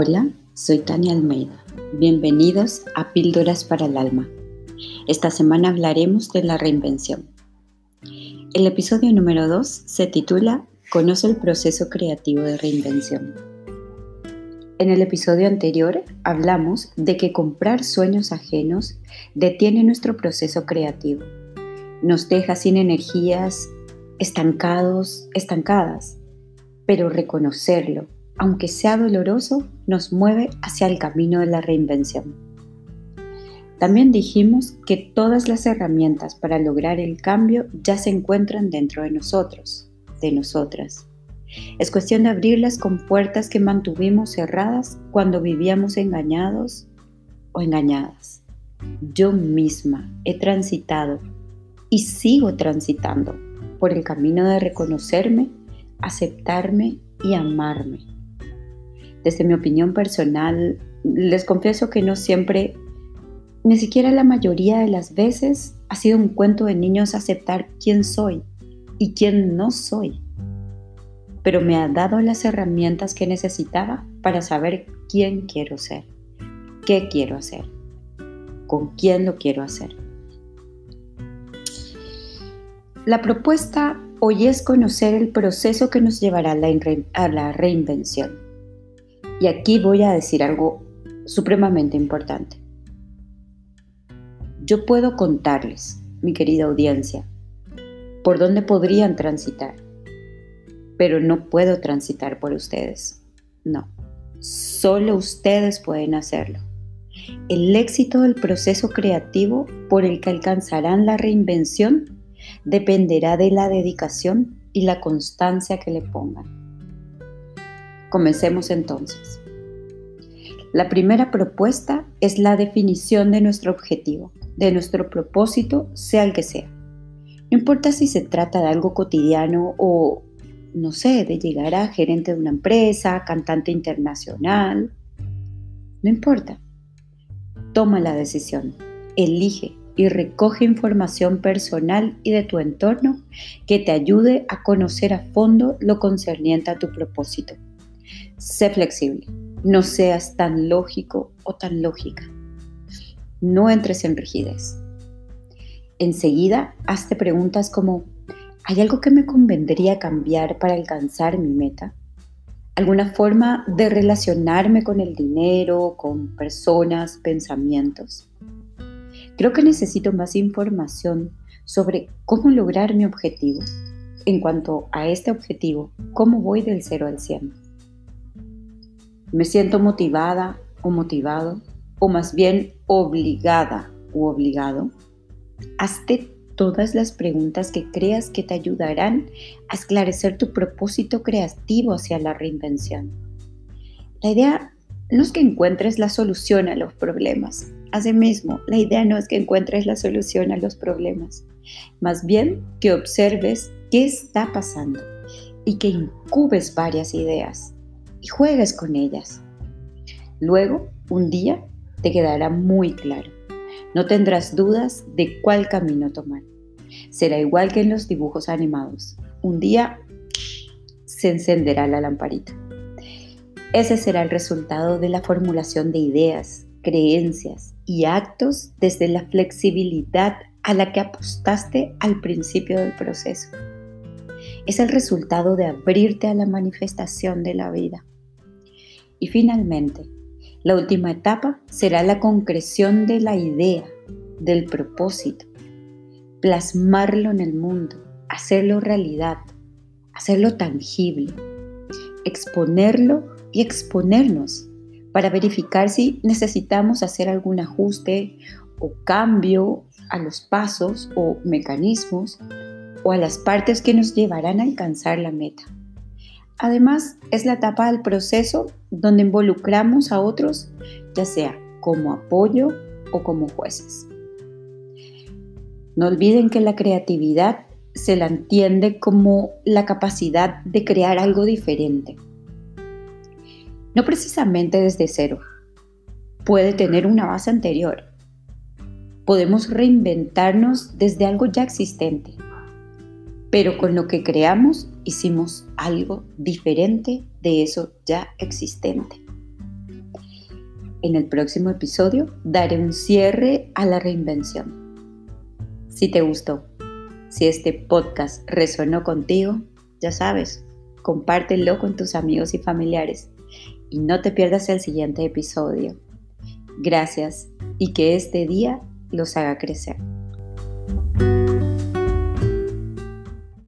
Hola, soy Tania Almeida. Bienvenidos a Píldoras para el Alma. Esta semana hablaremos de la reinvención. El episodio número 2 se titula Conoce el proceso creativo de reinvención. En el episodio anterior hablamos de que comprar sueños ajenos detiene nuestro proceso creativo. Nos deja sin energías, estancados, estancadas, pero reconocerlo aunque sea doloroso, nos mueve hacia el camino de la reinvención. También dijimos que todas las herramientas para lograr el cambio ya se encuentran dentro de nosotros, de nosotras. Es cuestión de abrirlas con puertas que mantuvimos cerradas cuando vivíamos engañados o engañadas. Yo misma he transitado y sigo transitando por el camino de reconocerme, aceptarme y amarme desde mi opinión personal, les confieso que no siempre, ni siquiera la mayoría de las veces, ha sido un cuento de niños aceptar quién soy y quién no soy. Pero me ha dado las herramientas que necesitaba para saber quién quiero ser, qué quiero hacer, con quién lo quiero hacer. La propuesta hoy es conocer el proceso que nos llevará a la, reinvención y aquí voy a decir algo supremamente importante. Yo puedo contarles, mi querida audiencia, por dónde podrían transitar, pero no puedo transitar por ustedes. No, solo ustedes pueden hacerlo. El éxito del proceso creativo por el que alcanzarán la reinvención dependerá de la dedicación y la constancia que le pongan. Comencemos entonces. La primera propuesta es la definición de nuestro objetivo, de nuestro propósito, sea el que sea. No importa si se trata de algo cotidiano o, no sé, de llegar a gerente de una empresa, cantante internacional. No importa. Toma la decisión, elige y recoge información personal y de tu entorno que te ayude a conocer a fondo lo concerniente a tu propósito. Sé flexible, no seas tan lógico o tan lógica. No entres en rigidez. Enseguida, hazte preguntas como, ¿hay algo que me convendría cambiar para alcanzar mi meta? ¿Alguna forma de relacionarme con el dinero, con personas, pensamientos? Creo que necesito más información sobre cómo lograr mi objetivo. En cuanto a este objetivo, ¿cómo voy del 0 al 100? Me siento motivada o motivado, o más bien obligada o obligado. Hazte todas las preguntas que creas que te ayudarán a esclarecer tu propósito creativo hacia la reinvención. La idea no es que encuentres la solución a los problemas. Asimismo, la idea no es que encuentres la solución a los problemas. Más bien que observes qué está pasando y que incubes varias ideas y juegues con ellas. Luego, un día, te quedará muy claro. No tendrás dudas de cuál camino tomar. Será igual que en los dibujos animados. Un día se encenderá la lamparita. Ese será el resultado de la formulación de ideas, creencias y actos desde la flexibilidad a la que apostaste al principio del proceso. Es el resultado de abrirte a la manifestación de la vida. Y finalmente, la última etapa será la concreción de la idea, del propósito, plasmarlo en el mundo, hacerlo realidad, hacerlo tangible, exponerlo y exponernos para verificar si necesitamos hacer algún ajuste o cambio a los pasos o mecanismos o a las partes que nos llevarán a alcanzar la meta. Además, es la etapa del proceso donde involucramos a otros, ya sea como apoyo o como jueces. No olviden que la creatividad se la entiende como la capacidad de crear algo diferente. No precisamente desde cero. Puede tener una base anterior. Podemos reinventarnos desde algo ya existente pero con lo que creamos hicimos algo diferente de eso ya existente. En el próximo episodio daré un cierre a la reinvención. Si te gustó, si este podcast resonó contigo, ya sabes, compártelo con tus amigos y familiares y no te pierdas el siguiente episodio. Gracias y que este día los haga crecer.